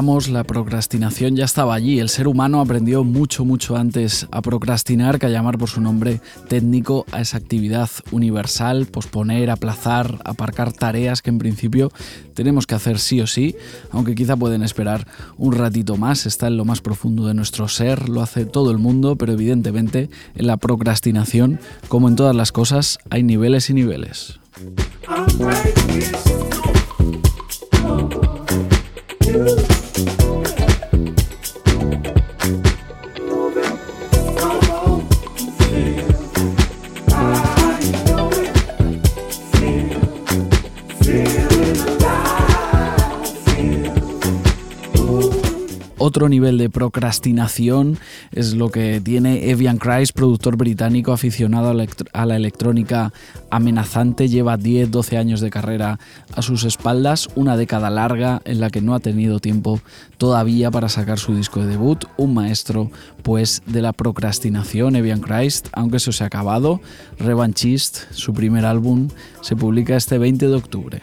La procrastinación ya estaba allí. El ser humano aprendió mucho, mucho antes a procrastinar que a llamar por su nombre técnico a esa actividad universal, posponer, aplazar, aparcar tareas que en principio tenemos que hacer sí o sí, aunque quizá pueden esperar un ratito más, está en lo más profundo de nuestro ser, lo hace todo el mundo, pero evidentemente en la procrastinación, como en todas las cosas, hay niveles y niveles. Otro nivel de procrastinación es lo que tiene Evian Christ, productor británico aficionado a la electrónica amenazante. Lleva 10-12 años de carrera a sus espaldas, una década larga en la que no ha tenido tiempo todavía para sacar su disco de debut. Un maestro, pues, de la procrastinación, Evian Christ, aunque eso se ha acabado. Revanchist, su primer álbum, se publica este 20 de octubre.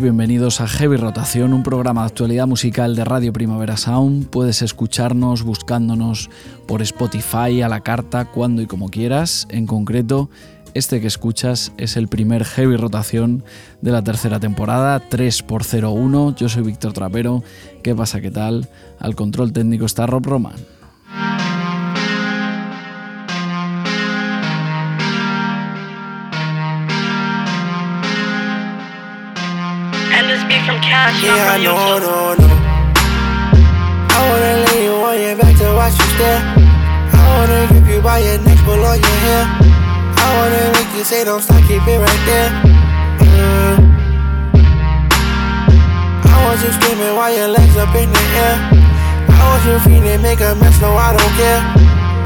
Bienvenidos a Heavy Rotación, un programa de actualidad musical de Radio Primavera Sound. Puedes escucharnos buscándonos por Spotify a la carta, cuando y como quieras. En concreto, este que escuchas es el primer Heavy Rotación de la tercera temporada, 3x01. Yo soy Víctor Trapero. ¿Qué pasa? ¿Qué tal? Al control técnico está Rob Roman. Yeah, I know, no, no. I wanna lay you on your back to watch you stare. I wanna grip you by your neck, pull on your hair. I wanna make you say don't stop, keep it right there. Mm. I want you screaming while your legs up in the air. I want you feeling, make a mess, no, I don't care.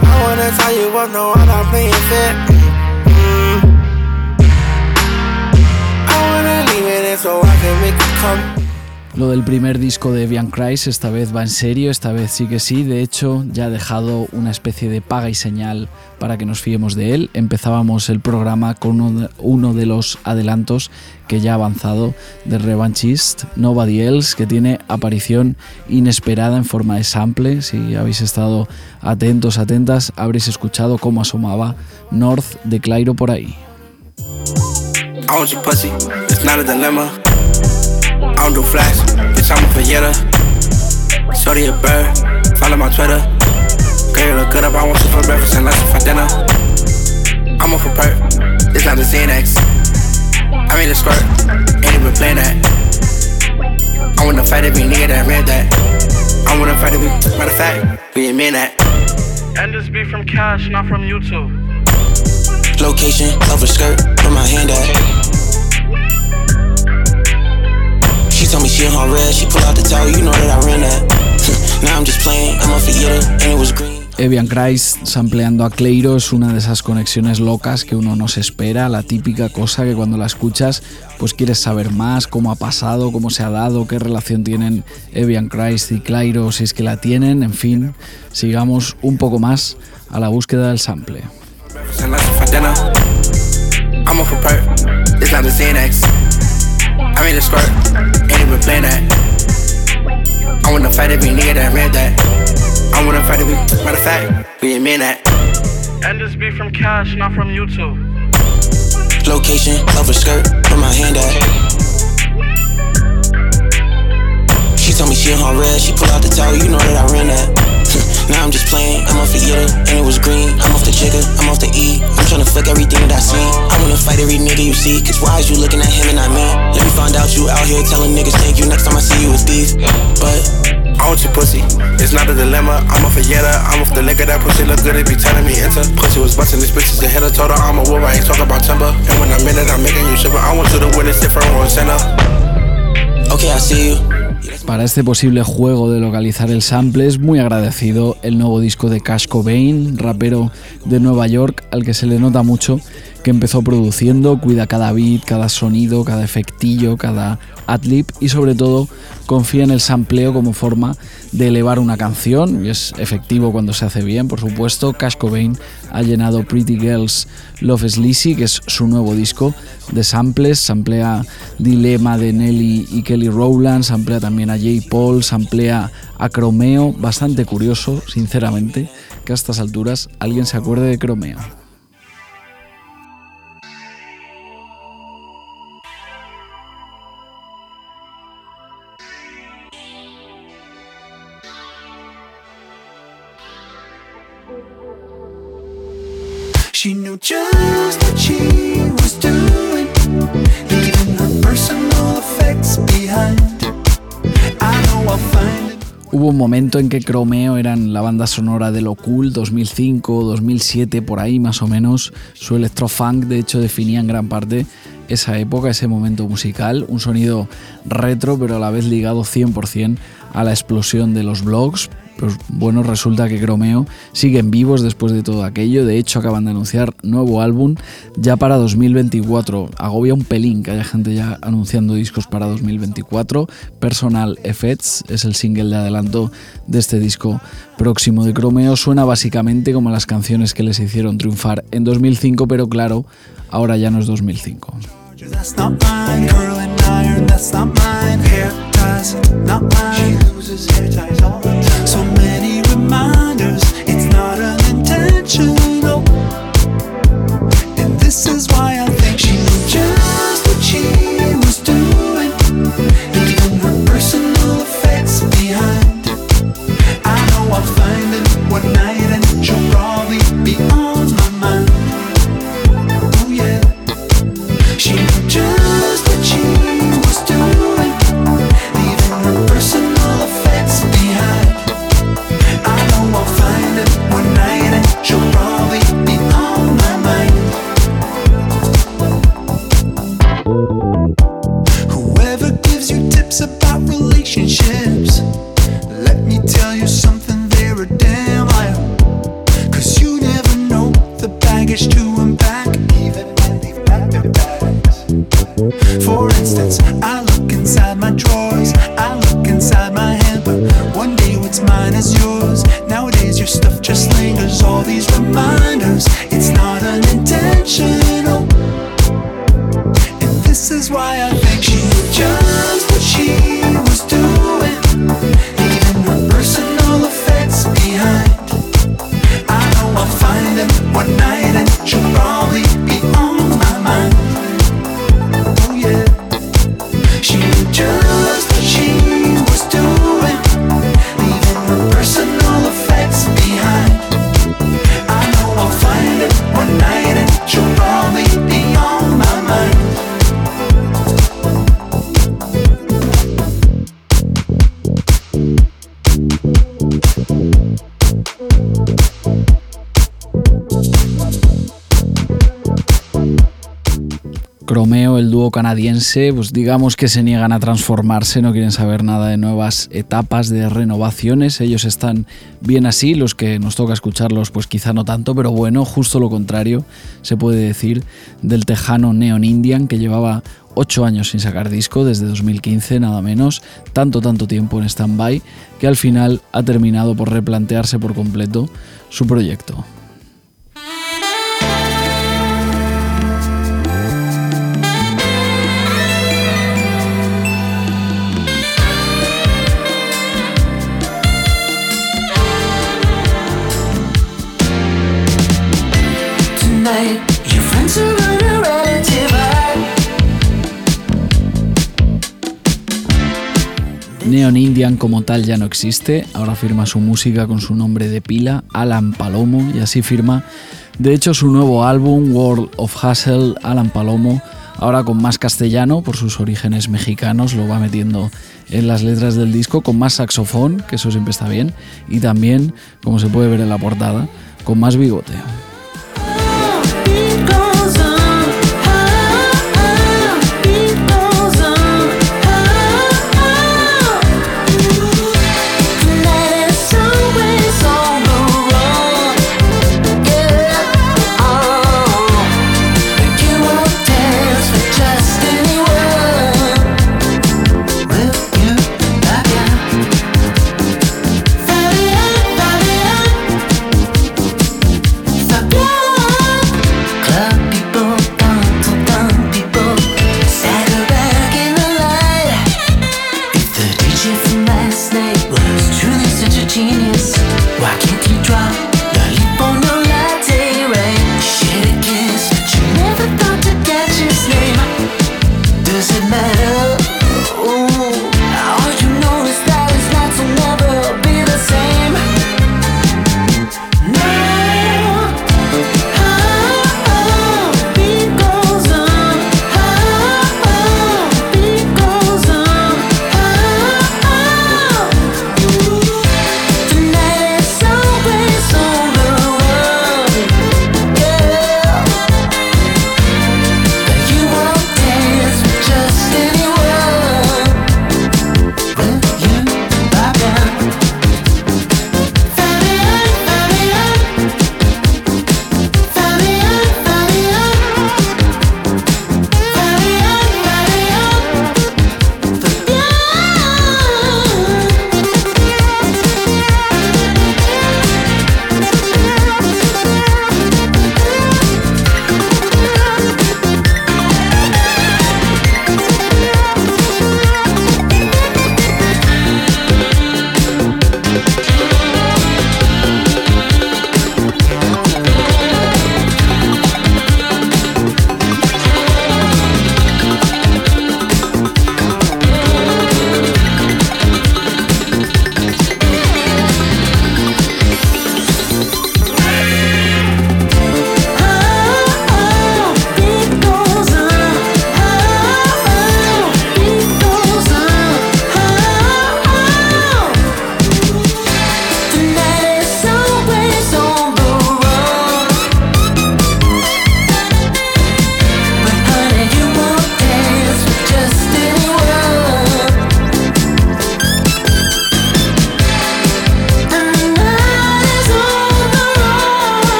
I wanna tie you up, no, I'm not playing fair. Mm. I wanna leave it in so I can make you come. Lo del primer disco de Evian Christ esta vez va en serio, esta vez sí que sí. De hecho, ya ha dejado una especie de paga y señal para que nos fiemos de él. Empezábamos el programa con uno de los adelantos que ya ha avanzado de Revanchist, Nobody Else, que tiene aparición inesperada en forma de sample. Si habéis estado atentos, atentas, habréis escuchado cómo asomaba North de Clairo por ahí. I don't do flash, bitch, I'm a Valletta. Shorty a bird, follow my Twitter. Girl, you look good up, I want you for breakfast and lunch for dinner. I'm off a perk, it's not a Xanax. I made a squirt, ain't even playing that. I wanna fight every nigga that read that. I wanna fight every, matter of fact, we ain't mean that. And this be from Cash, not from YouTube. Location, over skirt, where my hand at. She told me she in her red, she pull out the towel, you know that I ran that. now I'm just playing, I'm a and it was green. Evian Christ sampleando a Cleiro es una de esas conexiones locas que uno no se espera, la típica cosa que cuando la escuchas pues quieres saber más, cómo ha pasado, cómo se ha dado, qué relación tienen Evian Christ y Cleiro, si es que la tienen, en fin, sigamos un poco más a la búsqueda del sample. I made a squirt, ain't even playing that. I wanna fight every nigga that read that. I wanna fight every, matter of fact, we ain't mean that. And this be from Cash, not from YouTube. Location, over skirt, put my hand at. She told me she in her red, she pull out the towel, you know that I ran that. Now I'm just playing, I'm off the Yitter, and it was green. I'm off the trigger, I'm off the E. I'm trying to fuck everything that I see. I wanna fight every nigga you see, cause why is you looking at him and not me? Let me find out you out here telling niggas thank you next time I see you with beef. But I want your pussy. It's not a dilemma. I'm off a Yetta. I'm off the liquor. That pussy look good. It be telling me enter. Pussy was busting these bitches. The head of told her I'm a wolf. I ain't talking about timber. And when I'm in it, I'm making you shiver. I want you to win it different on center. Para este posible juego de localizar el sample es muy agradecido el nuevo disco de Cash Cobain, rapero de Nueva York, al que se le nota mucho que empezó produciendo, cuida cada beat, cada sonido, cada efectillo, cada adlib y sobre todo confía en el sampleo como forma de elevar una canción y es efectivo cuando se hace bien, por supuesto. Cash Cobain ha llenado Pretty Girls Love Sleazy, que es su nuevo disco de samples, samplea Dilema de Nelly y Kelly Rowland, samplea también a J. Paul, samplea a Cromeo, bastante curioso, sinceramente, que a estas alturas alguien se acuerde de Cromeo. Hubo un momento en que Cromeo eran la banda sonora de Lo Cool 2005, 2007, por ahí más o menos. Su electrofunk, de hecho, definía en gran parte esa época, ese momento musical, un sonido retro pero a la vez ligado 100% a la explosión de los blogs, pues bueno, resulta que Cromeo siguen vivos después de todo aquello. De hecho, acaban de anunciar nuevo álbum ya para 2024. Agobia un pelín que haya gente ya anunciando discos para 2024. Personal Effects es el single de adelanto de este disco próximo de Cromeo. Suena básicamente como las canciones que les hicieron triunfar en 2005, pero claro, ahora ya no es 2005. that's not mine. Hair ties, not mine. She loses hair ties all the time. So many reminders, it's not unintentional. And this is why I. El dúo canadiense, pues digamos que se niegan a transformarse, no quieren saber nada de nuevas etapas, de renovaciones, ellos están bien así, los que nos toca escucharlos pues quizá no tanto, pero bueno, justo lo contrario se puede decir del tejano Neon Indian que llevaba 8 años sin sacar disco, desde 2015 nada menos, tanto tanto tiempo en stand-by, que al final ha terminado por replantearse por completo su proyecto. Neon Indian como tal ya no existe, ahora firma su música con su nombre de pila, Alan Palomo, y así firma, de hecho, su nuevo álbum, World of Hustle, Alan Palomo, ahora con más castellano, por sus orígenes mexicanos, lo va metiendo en las letras del disco, con más saxofón, que eso siempre está bien, y también, como se puede ver en la portada, con más bigote.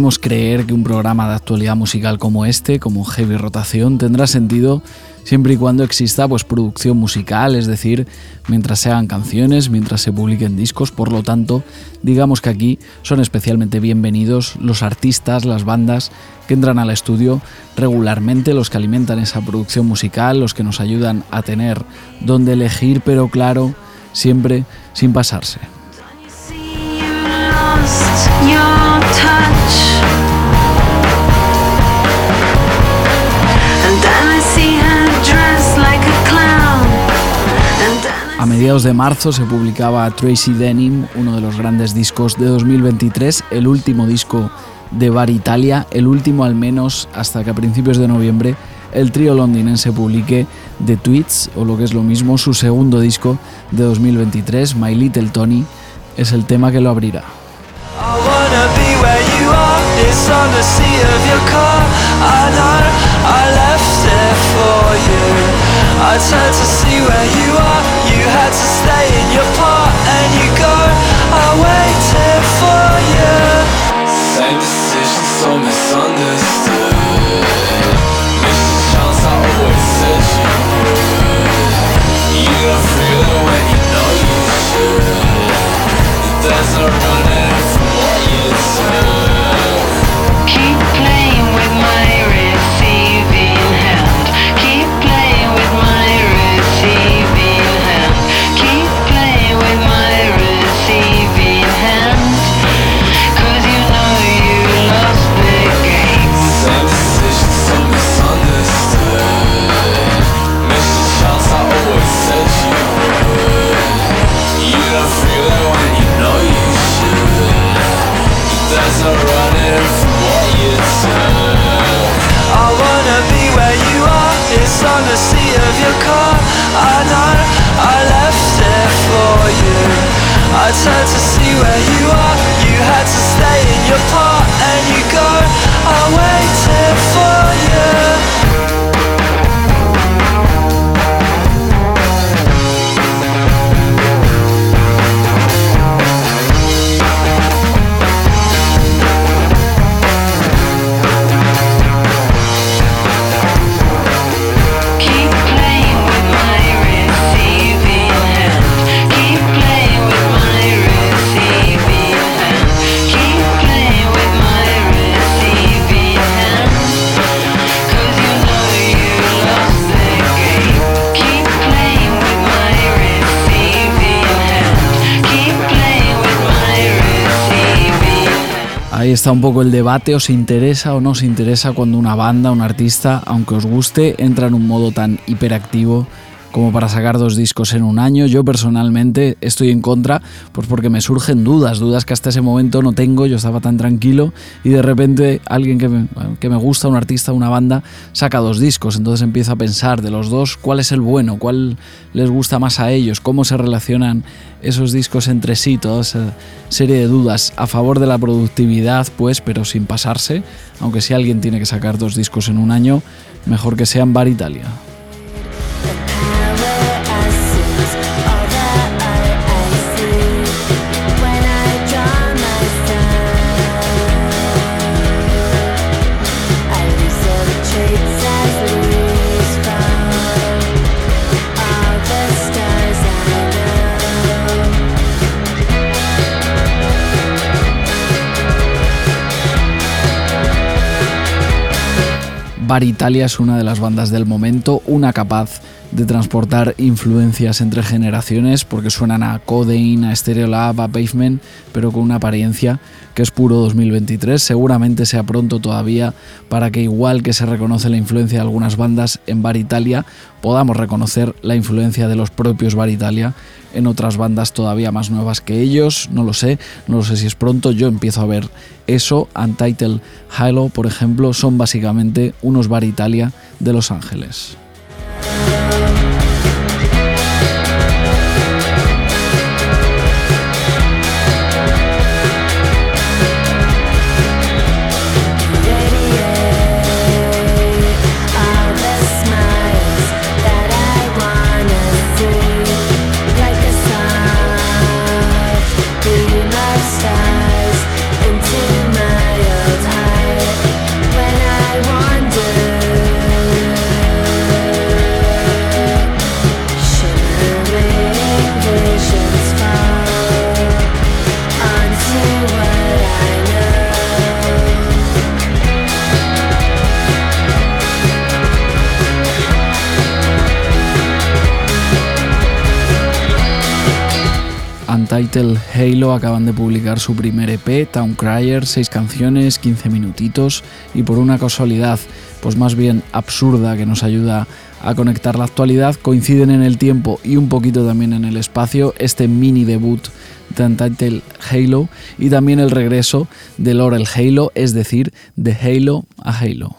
Creer que un programa de actualidad musical como este, como Heavy Rotación, tendrá sentido siempre y cuando exista pues producción musical, es decir, mientras se hagan canciones, mientras se publiquen discos, por lo tanto, digamos que aquí son especialmente bienvenidos los artistas, las bandas que entran al estudio regularmente, los que alimentan esa producción musical, los que nos ayudan a tener donde elegir, pero claro, siempre sin pasarse. Mediados de marzo se publicaba Tracy Denim, uno de los grandes discos de 2023, el último disco de Bar Italia, el último al menos hasta que a principios de noviembre el trío londinense publique The Tweets, o lo que es lo mismo, su segundo disco de 2023, My Little Tony, es el tema que lo abrirá. To stay in your part And you go. I waited for you Same decision, so misunderstood está un poco el debate, os interesa o no os interesa cuando una banda, un artista, aunque os guste, entra en un modo tan hiperactivo como para sacar dos discos en un año. Yo personalmente estoy en contra, pues porque me surgen dudas, dudas que hasta ese momento no tengo, yo estaba tan tranquilo y de repente alguien que me, que me gusta, un artista, una banda, saca dos discos, entonces empiezo a pensar de los dos cuál es el bueno, cuál les gusta más a ellos, cómo se relacionan esos discos entre sí, toda esa serie de dudas a favor de la productividad, pues, pero sin pasarse, aunque si alguien tiene que sacar dos discos en un año, mejor que sean Bar Italia. Bar Italia es una de las bandas del momento, una capaz de transportar influencias entre generaciones porque suenan a Codeine, a Stereolab, a Pavement, pero con una apariencia que es puro 2023. Seguramente sea pronto todavía para que igual que se reconoce la influencia de algunas bandas en Bar Italia, podamos reconocer la influencia de los propios Bar Italia en otras bandas todavía más nuevas que ellos, no lo sé, no lo sé si es pronto, yo empiezo a ver eso, Untitled Halo, por ejemplo, son básicamente unos bar Italia de Los Ángeles. Untitled Halo acaban de publicar su primer EP, Town Crier, 6 canciones, 15 minutitos y por una casualidad, pues más bien absurda que nos ayuda a conectar la actualidad, coinciden en el tiempo y un poquito también en el espacio este mini debut de Untitled Halo y también el regreso de Laurel Halo, es decir, de Halo a Halo.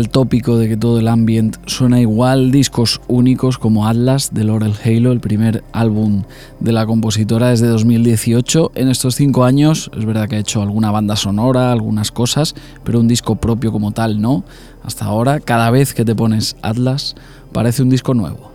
El tópico de que todo el ambient suena igual, discos únicos como Atlas de Laurel Halo, el primer álbum de la compositora desde 2018. En estos cinco años es verdad que ha hecho alguna banda sonora, algunas cosas, pero un disco propio como tal no. Hasta ahora, cada vez que te pones Atlas, parece un disco nuevo.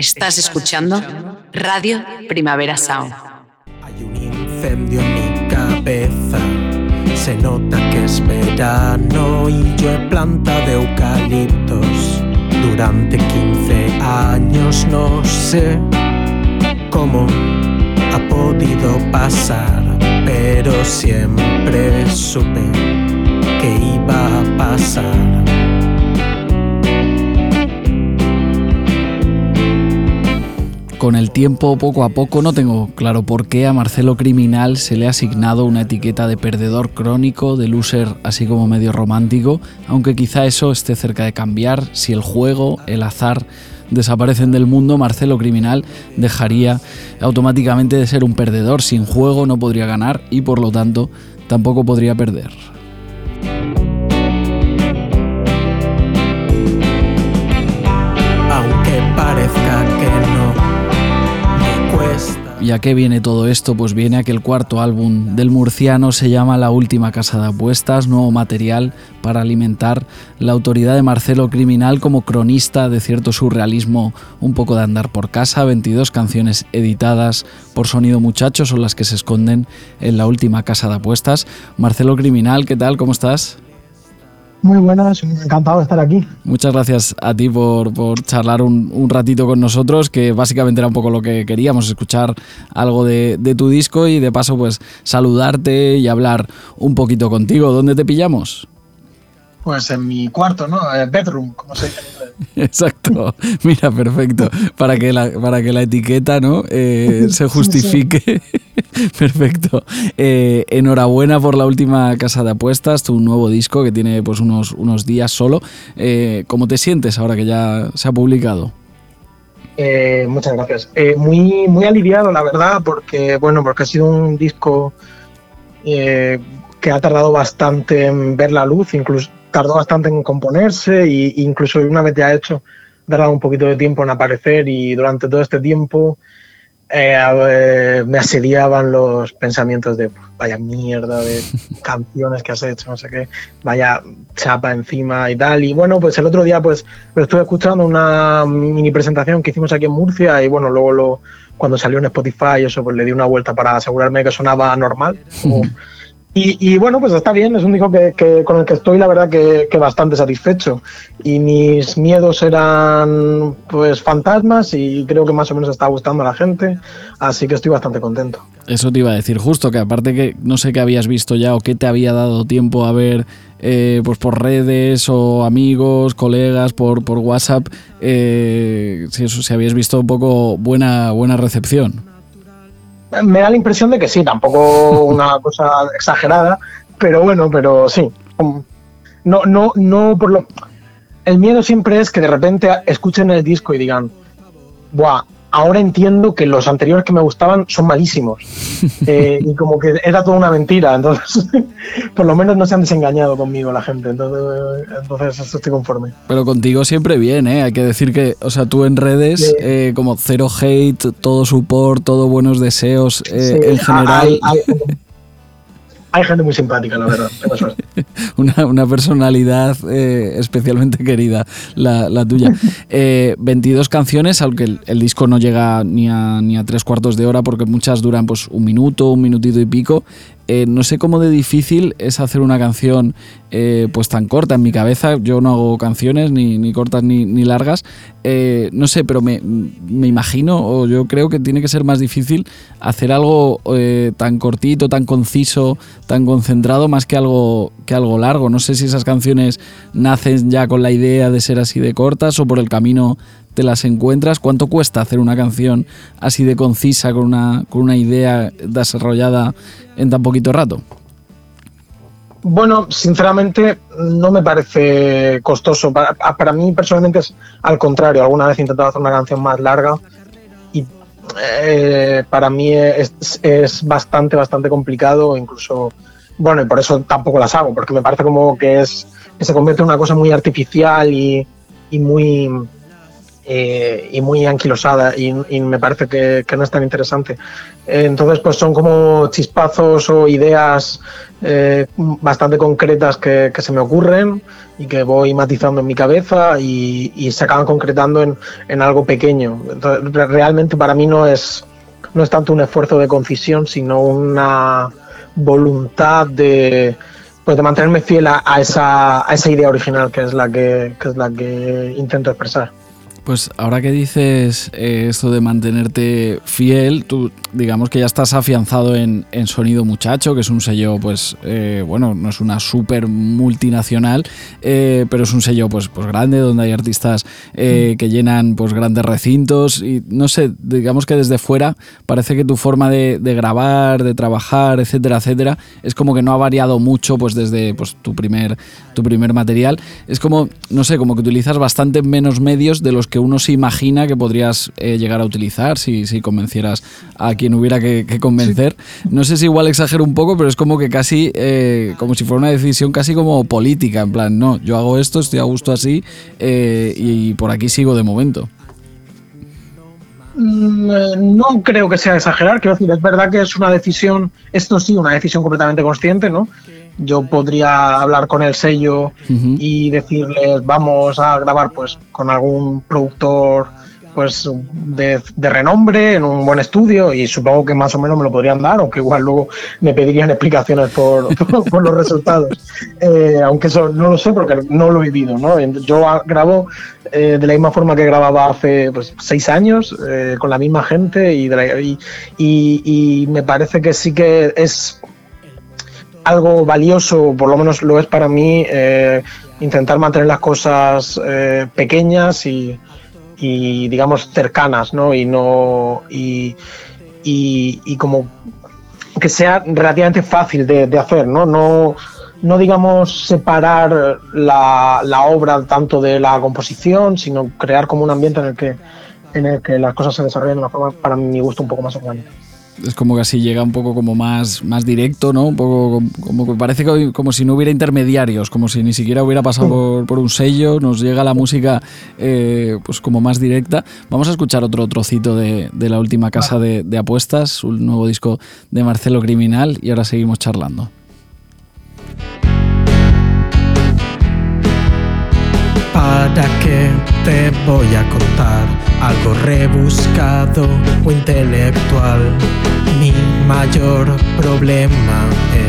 Estás escuchando Radio Primavera Sound. Hay un incendio en mi cabeza. Se nota que es verano y yo he plantado eucaliptos durante 15 años. No sé cómo ha podido pasar, pero siempre supe que iba a pasar. Con el tiempo, poco a poco, no tengo claro por qué a Marcelo Criminal se le ha asignado una etiqueta de perdedor crónico, de loser así como medio romántico, aunque quizá eso esté cerca de cambiar si el juego, el azar desaparecen del mundo, Marcelo Criminal dejaría automáticamente de ser un perdedor. Sin juego no podría ganar y por lo tanto tampoco podría perder. ¿Y a qué viene todo esto? Pues viene a que el cuarto álbum del murciano se llama La Última Casa de Apuestas, nuevo material para alimentar la autoridad de Marcelo Criminal como cronista de cierto surrealismo, un poco de andar por casa, 22 canciones editadas por Sonido Muchacho son las que se esconden en La Última Casa de Apuestas. Marcelo Criminal, ¿qué tal? ¿Cómo estás? Muy buenas, encantado de estar aquí. Muchas gracias a ti por, por charlar un, un, ratito con nosotros, que básicamente era un poco lo que queríamos, escuchar algo de, de, tu disco y de paso pues saludarte y hablar un poquito contigo. ¿Dónde te pillamos? Pues en mi cuarto, ¿no? El bedroom, como se dice. Exacto. Mira, perfecto. Para que la, para que la etiqueta ¿no? Eh, se justifique. perfecto. Eh, enhorabuena por la última casa de apuestas, tu nuevo disco que tiene pues unos, unos días solo. Eh, ¿Cómo te sientes ahora que ya se ha publicado? Eh, muchas gracias. muy, muy aliviado, la verdad, porque bueno, porque ha sido un disco que ha tardado bastante en ver la luz, incluso tardó bastante en componerse e incluso una vez ya hecho, tardado un poquito de tiempo en aparecer y durante todo este tiempo eh, me asediaban los pensamientos de vaya mierda de canciones que has hecho, no sé qué, vaya chapa encima y tal. Y bueno, pues el otro día pues lo estuve escuchando una mini presentación que hicimos aquí en Murcia y bueno, luego lo, cuando salió en Spotify eso pues le di una vuelta para asegurarme que sonaba normal. Como, y, bueno, pues está bien, es un disco que, que con el que estoy la verdad que, que, bastante satisfecho. Y mis miedos eran pues fantasmas y creo que más o menos está gustando a la gente, así que estoy bastante contento. Eso te iba a decir justo, que aparte que no sé qué habías visto ya o qué te había dado tiempo a ver eh, pues por redes o amigos, colegas, por, por WhatsApp, eh, si, eso, si habías visto un poco buena, buena recepción me da la impresión de que sí, tampoco una cosa exagerada, pero bueno, pero sí. No, no, no por lo. El miedo siempre es que de repente escuchen el disco y digan, ¡buah! Ahora entiendo que los anteriores que me gustaban son malísimos. Eh, y como que era toda una mentira. Entonces, por lo menos no se han desengañado conmigo la gente. Entonces, entonces estoy conforme. Pero contigo siempre bien, ¿eh? Hay que decir que, o sea, tú en redes, eh, como cero hate, todo support, todo buenos deseos eh, sí, en general. Hay, hay, hay, gente muy simpática, la verdad. una, una, personalidad eh, especialmente querida, la, tuya. 22 canciones, aunque el, el, disco no llega ni a, ni a tres cuartos de hora, porque muchas duran pues un minuto, un minutito y pico. Eh, no sé cómo de difícil es hacer una canción eh, pues tan corta en mi cabeza. Yo no hago canciones ni, ni cortas ni, ni largas. Eh, no sé, pero me, me, imagino o yo creo que tiene que ser más difícil hacer algo eh, tan cortito, tan conciso, tan concentrado, más que algo, que algo largo. No sé si esas canciones nacen ya con la idea de ser así de cortas o por el camino te las encuentras? ¿Cuánto cuesta hacer una canción así de concisa, con una, con una idea desarrollada en tan poquito rato? Bueno, sinceramente no me parece costoso. Para, para, mí personalmente es al contrario. Alguna vez he intentado hacer una canción más larga y eh, para mí es, es, bastante, bastante complicado. Incluso, bueno, y por eso tampoco las hago, porque me parece como que es que se convierte en una cosa muy artificial y, y muy eh, y muy anquilosada y, y me parece que, que no es tan interesante. Entonces, pues son como chispazos o ideas eh, bastante concretas que, que se me ocurren y que voy matizando en mi cabeza y, y se acaban concretando en, en algo pequeño. Entonces, re- realmente para mí no es, no es tanto un esfuerzo de concisión, sino una voluntad de, pues de mantenerme fiel a, a esa, a esa idea original que es la que, que es la que intento expresar. Pues ahora que dices eh, esto de mantenerte fiel, tú digamos que ya estás afianzado en, en Sonido Muchacho, que es un sello, pues, eh, bueno, no es una súper multinacional, eh, pero es un sello, pues, pues grande, donde hay artistas eh, que llenan, pues, grandes recintos y, no sé, digamos que desde fuera parece que tu forma de, de grabar, de trabajar, etcétera, etcétera, es como que no ha variado mucho, pues, desde pues, tu, primer, tu primer material. Es como, no sé, como que utilizas bastante menos medios de los que uno se imagina que podrías eh, llegar a utilizar si, si convencieras a quien hubiera que, que convencer. No sé si igual exagero un poco, pero es como que casi, eh, como si fuera una decisión casi como política, en plan, no, yo hago esto, estoy a gusto así eh, y por aquí sigo de momento. Mm, eh, No creo que sea exagerar, quiero decir, es verdad que es una decisión, esto sí, una decisión completamente consciente, ¿no? Yo podría hablar con el sello y decirles, vamos a grabar pues con algún productor pues de, de renombre en un buen estudio y supongo que más o menos me lo podrían dar, aunque igual luego me pedirían explicaciones por, por los resultados. Eh, aunque eso no lo sé porque no lo he vivido, ¿no? Yo grabo eh, de la misma forma que grababa hace pues, seis años, eh, con la misma gente y, de la- y, y- y me parece que sí que es algo valioso, por lo menos lo es para mí, eh, intentar mantener las cosas eh, pequeñas y, digamos cercanas, ¿no? Y no y, y, como que sea relativamente fácil de, hacer, ¿no? No, no digamos separar la, la obra tanto de la composición, sino crear como un ambiente en el que en el que las cosas se desarrollan de una forma, para mi gusto, un poco más orgánica. Es como que así llega un poco como más, más directo, ¿no? Un poco como, que parece que- como si no hubiera intermediarios, como si ni siquiera hubiera pasado por, por un sello, nos llega la música eh, pues como más directa. Vamos a escuchar otro trocito de, de la última casa de, de apuestas, un nuevo disco de Marcelo Criminal y ahora seguimos charlando. ¿Para qué voy a contar algo rebuscado o intelectual? Mi mayor problema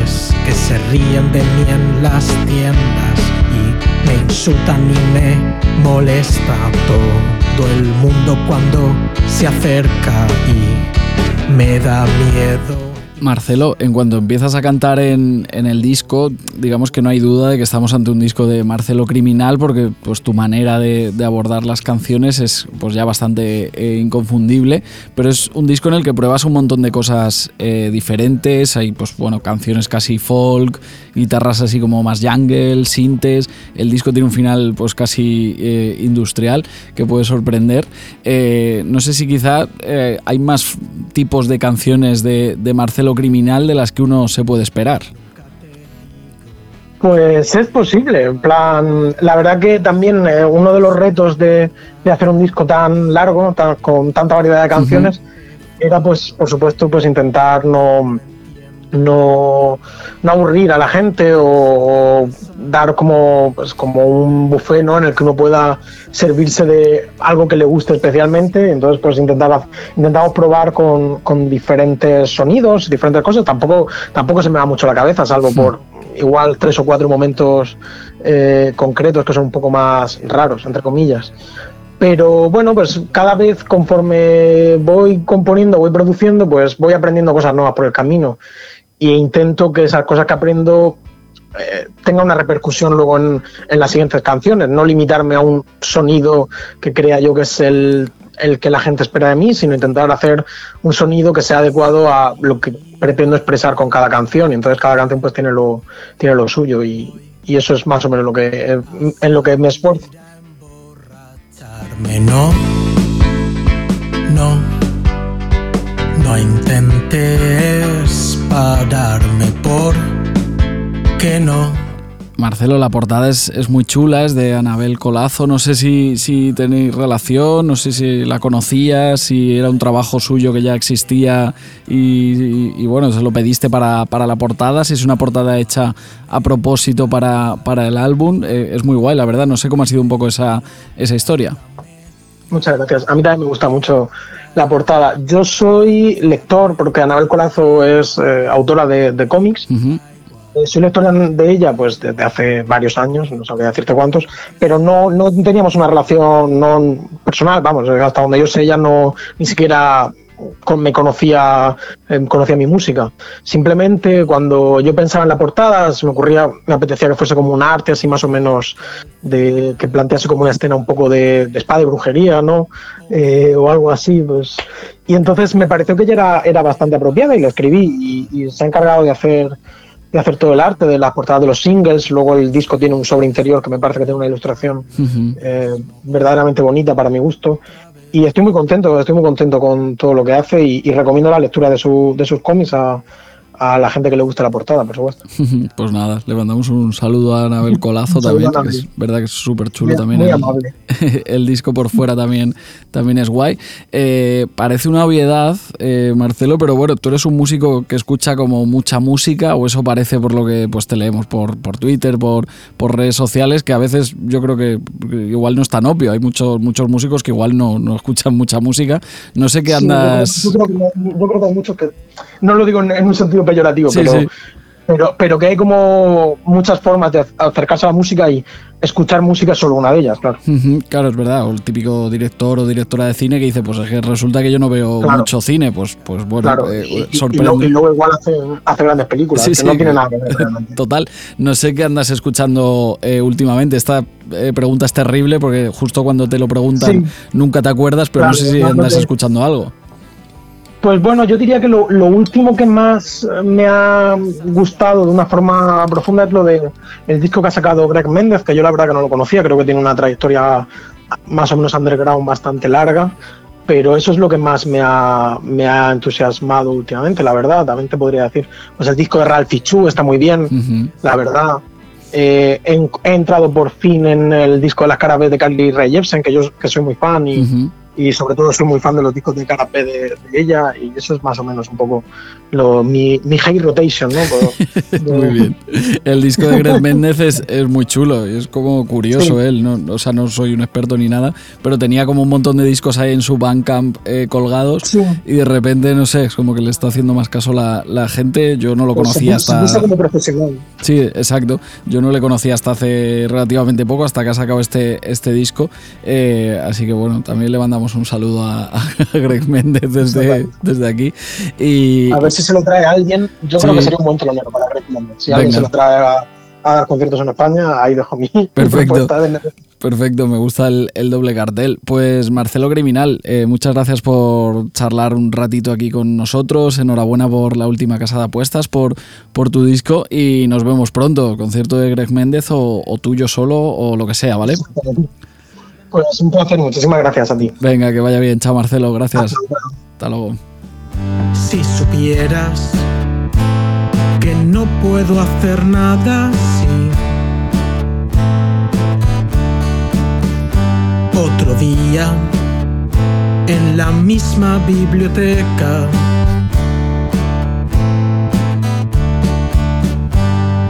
es que se ríen de mí en las tiendas y me insultan y me molesta todo el mundo cuando se acerca y me da miedo. Marcelo, en cuanto empiezas a cantar en, en el disco, digamos que no hay duda de que estamos ante un disco de Marcelo Criminal, porque pues tu manera de, abordar las canciones es pues ya bastante eh, inconfundible, pero es un disco en el que pruebas un montón de cosas eh, diferentes, hay pues bueno, canciones casi folk, guitarras así como más jungle, sintes, el disco tiene un final pues casi eh, industrial que puede sorprender. No sé si quizá hay más tipos de canciones de, de Marcelo Criminal de las que uno se puede esperar. Pues es posible, en plan, la verdad que también eh, uno de los retos de, de hacer un disco tan largo, tan- con tanta variedad de canciones, era pues, por supuesto, pues intentar no, no, no aburrir a la gente o, dar como, pues, como un buffet ¿no? en el que uno pueda servirse de algo que le guste especialmente. Entonces, pues intentar, intentamos probar con, con diferentes sonidos, diferentes cosas. Tampoco, tampoco se me da mucho la cabeza, salvo por igual tres o cuatro momentos eh, concretos que son un poco más raros, entre comillas. Pero bueno, pues cada vez conforme voy componiendo, voy produciendo, pues voy aprendiendo cosas nuevas por el camino. E intento que esas cosas que aprendo eh, tenga una repercusión luego en, en las siguientes canciones. No limitarme a un sonido que crea yo que es el, el que la gente espera de mí, sino intentar hacer un sonido que sea adecuado a lo que pretendo expresar con cada canción. Y entonces cada canción pues tiene lo, tiene lo suyo y, y eso es más o menos lo que, en lo que me esfuerzo. No, no, no intentes pararme por que no. Marcelo, la portada es, es, muy chula, es de Anabel Colazo. No sé si, si tenéis relación, no sé si la conocías, si era un trabajo suyo que ya existía y, bueno, se lo pediste para, para, la portada, si es una portada hecha a propósito para, para el álbum. Eh, es muy guay, la verdad. No sé cómo ha sido un poco esa, esa historia. Muchas gracias. A mí también me gusta mucho la portada. Yo soy lector, porque Anabel Colazo es eh, autora de, de cómics. Uh -huh. eh, soy lector de ella pues desde hace varios años, no sabría decirte cuántos, pero no, no teníamos una relación no personal, vamos, hasta donde yo sé, ella no ni siquiera me conocía, eh, conocía mi música. Simplemente cuando yo pensaba en la portada, se me ocurría, me apetecía que fuese como un arte así más o menos de que plantease como una escena un poco de, de espada y brujería, ¿no? Eh, o algo así, pues. Y entonces me pareció que ella era, era bastante apropiada y la escribí y, y se ha encargado de hacer de hacer todo el arte de las portadas de los singles. Luego el disco tiene un sobre interior que me parece que tiene una ilustración uh -huh. eh, verdaderamente bonita para mi gusto y estoy muy contento, estoy muy contento con todo lo que hace y, recomiendo la lectura de, su, de sus cómics a, a la gente que le gusta la portada, por supuesto. Pues nada, le mandamos un saludo a Anabel Colazo también, que es verdad que es súper chulo también. Muy el, amable. el disco por fuera también, también es guay. Eh, parece una obviedad, eh, Marcelo, pero bueno, tú eres un músico que escucha como mucha música, o eso parece por lo que pues te leemos por, por Twitter, por, por redes sociales, que a veces yo creo que igual no es tan obvio. Hay muchos, muchos músicos que igual no, no escuchan mucha música. No sé qué andas. Sí, yo, creo que, yo, creo que, hay muchos que. No lo digo en, en un sentido peyorativo, sí, pero, sí. pero, pero que hay como muchas formas de acercarse a la música y escuchar música es solo una de ellas, claro. Uh -huh, claro, es verdad. O el típico director o directora de cine que dice, pues es que resulta que yo no veo claro. mucho cine, pues, pues bueno, claro. eh, y, sorprende. Y, luego igual hace, hace grandes películas, sí, que sí, no tiene nada que ver realmente. Total. No sé qué andas escuchando eh, últimamente. Esta eh, pregunta es terrible porque justo cuando te lo preguntan nunca te acuerdas, pero claro, no sé si andas escuchando algo. Pues bueno, yo diría que lo, lo, último que más me ha gustado de una forma profunda es lo de el disco que ha sacado Greg Méndez, que yo la verdad que no lo conocía, creo que tiene una trayectoria más o menos underground bastante larga, pero eso es lo que más me ha, me ha entusiasmado últimamente, la verdad, también te podría decir. Pues el disco de Ralphie Chu está muy bien, uh -huh. la verdad. Eh, he, he, entrado por fin en el disco de las caras B de Carly Rae Jepsen, que yo que soy muy fan y, uh -huh y sobre todo soy muy fan de los discos de cara P de, de, ella y eso es más o menos un poco lo, mi, mi high rotation, ¿no? Pero, muy bien. El disco de Greg Méndez es, es, muy chulo es como curioso sí. él, ¿no? o sea, no soy un experto ni nada, pero tenía como un montón de discos ahí en su Bandcamp eh, colgados sí. y de repente, no sé, es como que le está haciendo más caso la, la gente, yo no lo pues conocía se, hasta... Se como profesional. Sí, exacto, yo no le conocía hasta hace relativamente poco, hasta que ha sacado este, este disco, eh, así que bueno, también le mandamos un saludo a, a Greg Méndez desde, desde aquí. Y, a ver si se lo trae a alguien. Yo sí. creo que sería un buen telonero para Greg Méndez. Si Venga. alguien se lo trae a, a, dar conciertos en España, ahí dejo mi Perfecto. Perfecto, me gusta el, el, doble cartel. Pues Marcelo Criminal, eh, muchas gracias por charlar un ratito aquí con nosotros. Enhorabuena por la última casa de apuestas, por, por tu disco y nos vemos pronto. Concierto de Greg Méndez o, o tuyo solo o lo que sea, ¿vale? Pues un placer, muchísimas gracias a ti. Venga, que vaya bien. Chao, Marcelo, gracias. Hasta luego. Si supieras que no puedo hacer nada así. Otro día en la misma biblioteca.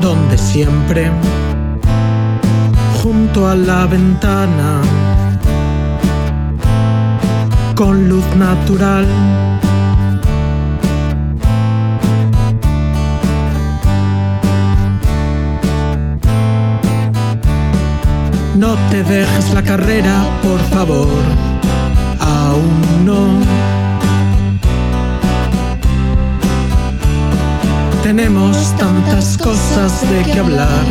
Donde siempre junto a la ventana con luz natural. No te dejes la carrera, por favor, aún no. Tenemos tantas cosas de que hablar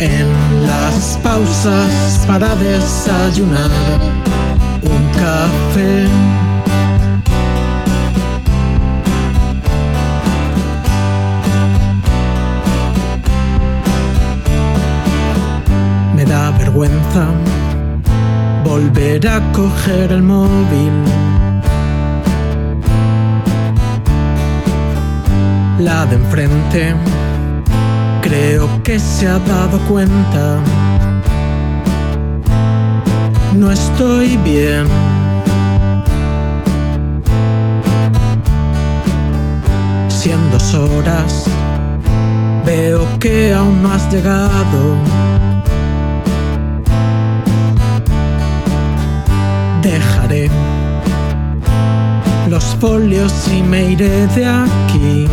en las pausas para desayunar un café. Me da vergüenza volver a coger el móvil. La de enfrente Creo que se ha dado cuenta. No estoy bien. Siendo dos horas, veo que aún no has llegado. Dejaré los folios y me iré de aquí.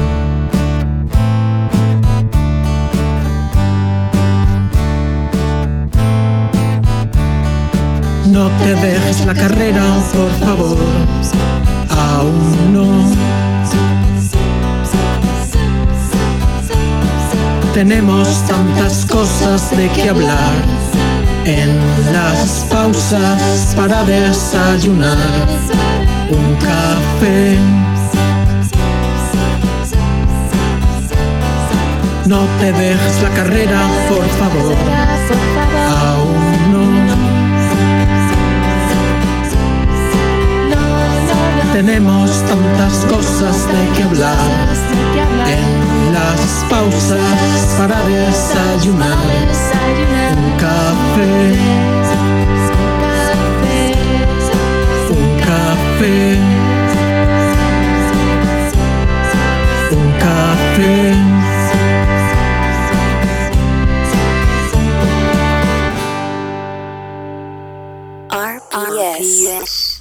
No te dejes la carrera, por favor. Aún no. Tenemos tantas cosas de que hablar en las pausas para desayunar. Un café. No te dejes la carrera, por favor. Aún Tenemos tantas cosas de que hablar en las pausas para desayunar. Un café. Un café. Un café. RPS.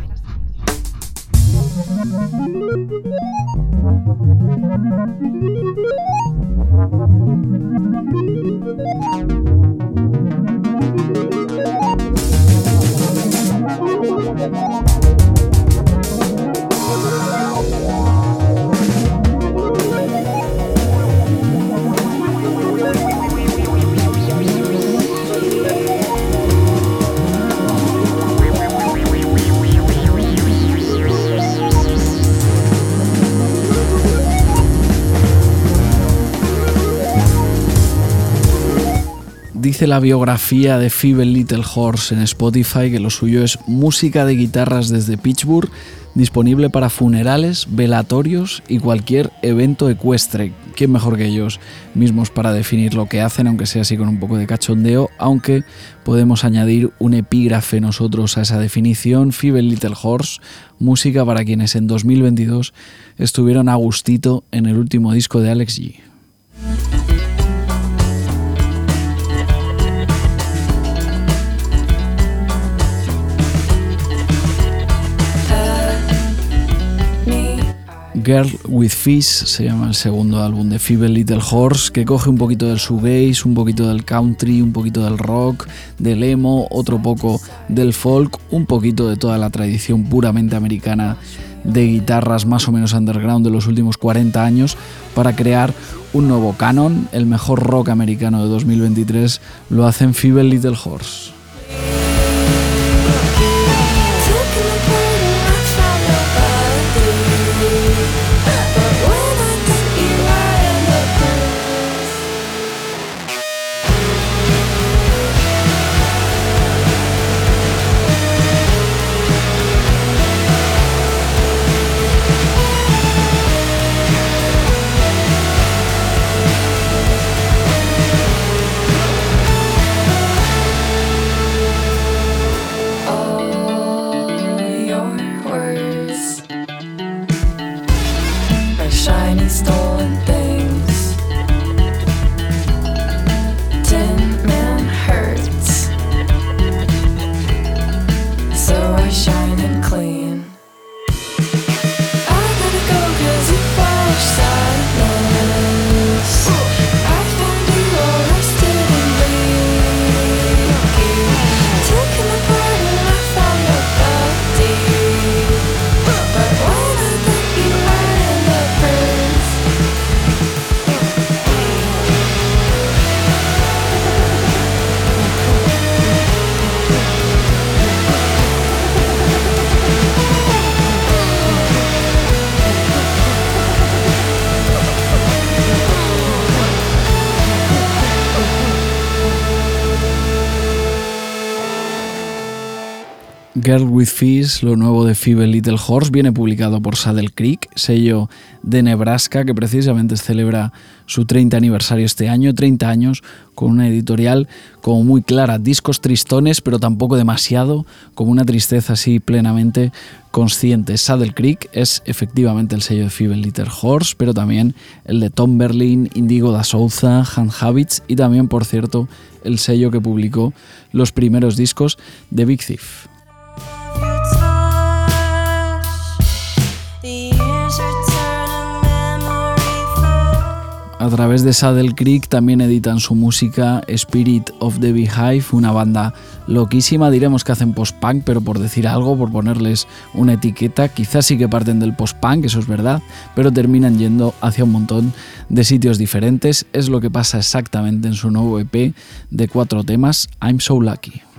La biografía de Feeble Little Horse en Spotify que lo suyo es música de guitarras desde Pittsburgh, disponible para funerales, velatorios y cualquier evento ecuestre. ¿Quién mejor que ellos mismos para definir lo que hacen, aunque sea así con un poco de cachondeo? Aunque podemos añadir un epígrafe nosotros a esa definición. Feeble Little Horse, música para quienes en 2022 estuvieron a gustito en el último disco de Alex G. Girl with Fish se llama el segundo álbum de Feeble Little Horse, que coge un poquito del shoegaze, un poquito del country, un poquito del rock, del emo, otro poco del folk, un poquito de toda la tradición puramente americana de guitarras más o menos underground de los últimos 40 años para crear un nuevo canon. El mejor rock americano de 2023 lo hacen Feeble Little Horse. Girl with Fees, lo nuevo de Feeble Little Horse, viene publicado por Saddle Creek, sello de Nebraska que precisamente celebra su 30 aniversario este año, 30 años, con una editorial como muy clara, discos tristones, pero tampoco demasiado, como una tristeza así plenamente consciente. Saddle Creek es efectivamente el sello de Feeble Little Horse, pero también el de Tom Berlin, Indigo da Souza, Hand Habits y también, por cierto, el sello que publicó los primeros discos de Big Thief. Través de Saddle Creek también editan su música Spirit of the Beehive, una banda loquísima, diremos que hacen post-punk, pero por decir algo, por ponerles una etiqueta, quizás sí que parten del post-punk, eso es verdad, pero terminan yendo hacia un montón de sitios diferentes, es lo que pasa exactamente en su nuevo EP de cuatro temas, I'm So Lucky.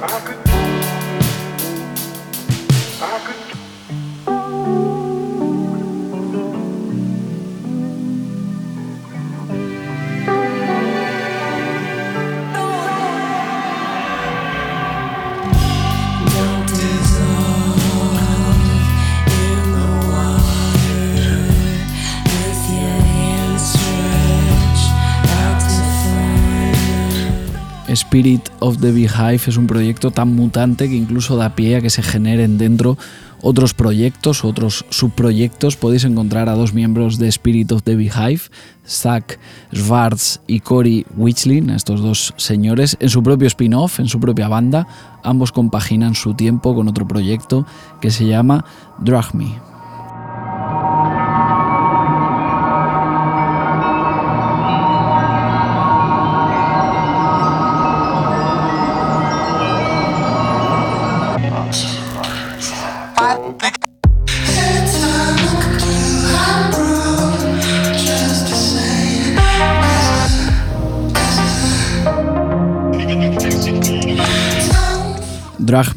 I could Spirit of the Beehive es un proyecto tan mutante que incluso da pie a que se generen dentro otros proyectos, otros subproyectos. Podéis encontrar a dos miembros de Spirit of the Beehive, Zach Schwartz y Cory Wichlin, estos dos señores, en su propio spin-off, en su propia banda. Ambos compaginan su tiempo con otro proyecto que se llama Drag Me.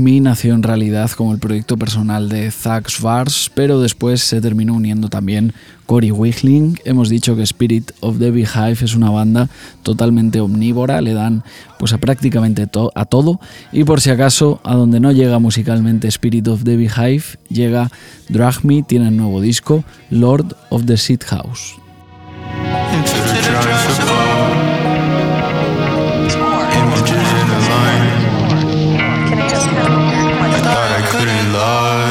Me nació en realidad como el proyecto personal de Zach Schwartz, pero después se terminó uniendo también Cory Wigling. Hemos dicho que Spirit of the Beehive es una banda totalmente omnívora, le dan pues a prácticamente a todo y por si acaso a donde no llega musicalmente Spirit of the Beehive, llega Drag Me, tiene el nuevo disco Lord of the Seed House. star.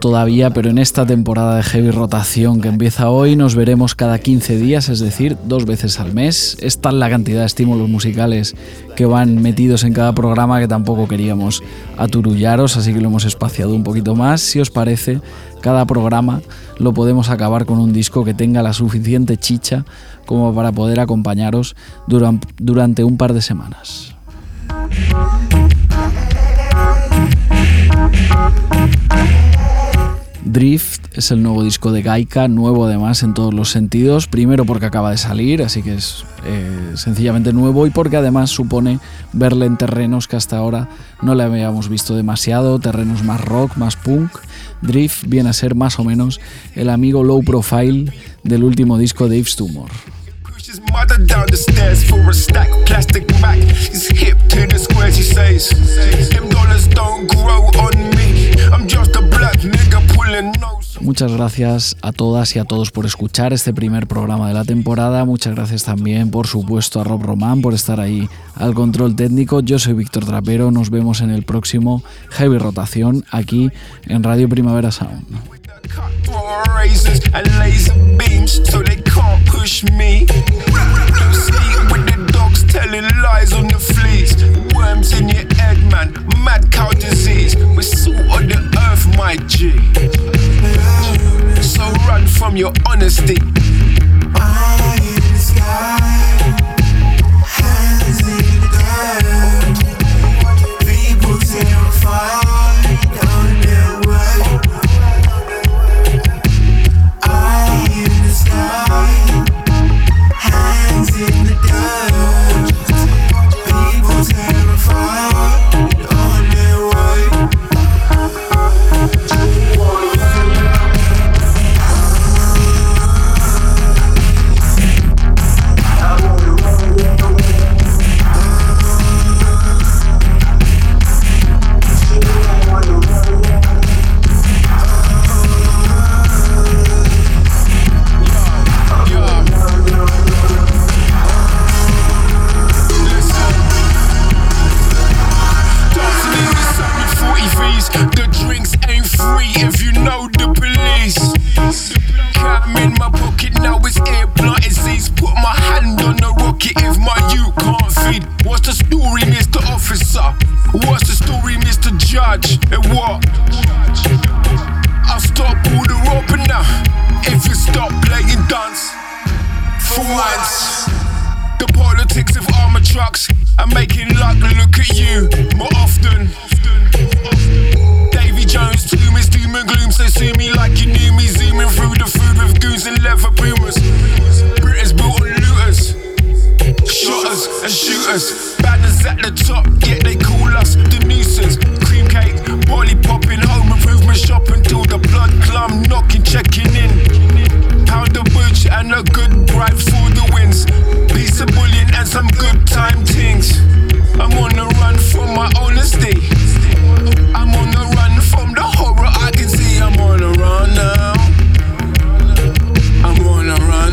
Todavía, pero en esta temporada de heavy rotación que empieza hoy nos veremos cada 15 días, es decir, dos veces al mes. Es tal la cantidad de estímulos musicales que van metidos en cada programa que tampoco queríamos aturullaros, así que lo hemos espaciado un poquito más. Si os parece, cada programa lo podemos acabar con un disco que tenga la suficiente chicha como para poder acompañaros duran- durante un par de semanas. Drift es el nuevo disco de Gaika, nuevo además en todos los sentidos. Primero porque acaba de salir, así que es eh, sencillamente nuevo, y porque además supone verle en terrenos que hasta ahora no le habíamos visto demasiado, terrenos más rock, más punk. Drift viene a ser más o menos el amigo low profile del último disco de Yves Tumor. His mother down the stairs for a plastic hip the squares, he says. I'm just a black nigga pulling nose. Muchas gracias a todas y a todos por escuchar este primer programa de la temporada. Muchas gracias también, por supuesto, a Rob Román por estar ahí al control técnico. Yo soy Víctor Trapero. Nos vemos en el próximo Heavy Rotación aquí en Radio Primavera Sound. Throw razors and laser beams so they can't push me. You sleep with the dogs telling lies on the fleas. Worms in your head, man. Mad cow disease. We're salt of the earth, my G. So run from your honesty. Eye in the sky, hands in the dirt. People terrified pocket now it's air. Put my hand on the rocket if my you can't feed. What's the story, Mr. Officer? What's the story, Mr. Judge? And what? I'll stop all the robbing now if you stop playing dance. For once. The politics of armor trucks and making luck look at you more often. So sue me like you knew me. Zooming through the food with goons and leather boomers. British built on looters, shotters and shooters. Banners at the top, yet they call us the nuisance. Cream cake, barley popping, home improvement shopping till the blood clumb, knocking, checking in. Pound the butch and a good bribe for the wins. Piece of bullion and some good time things. I'm on the run for my honesty wanna run now. I wanna run.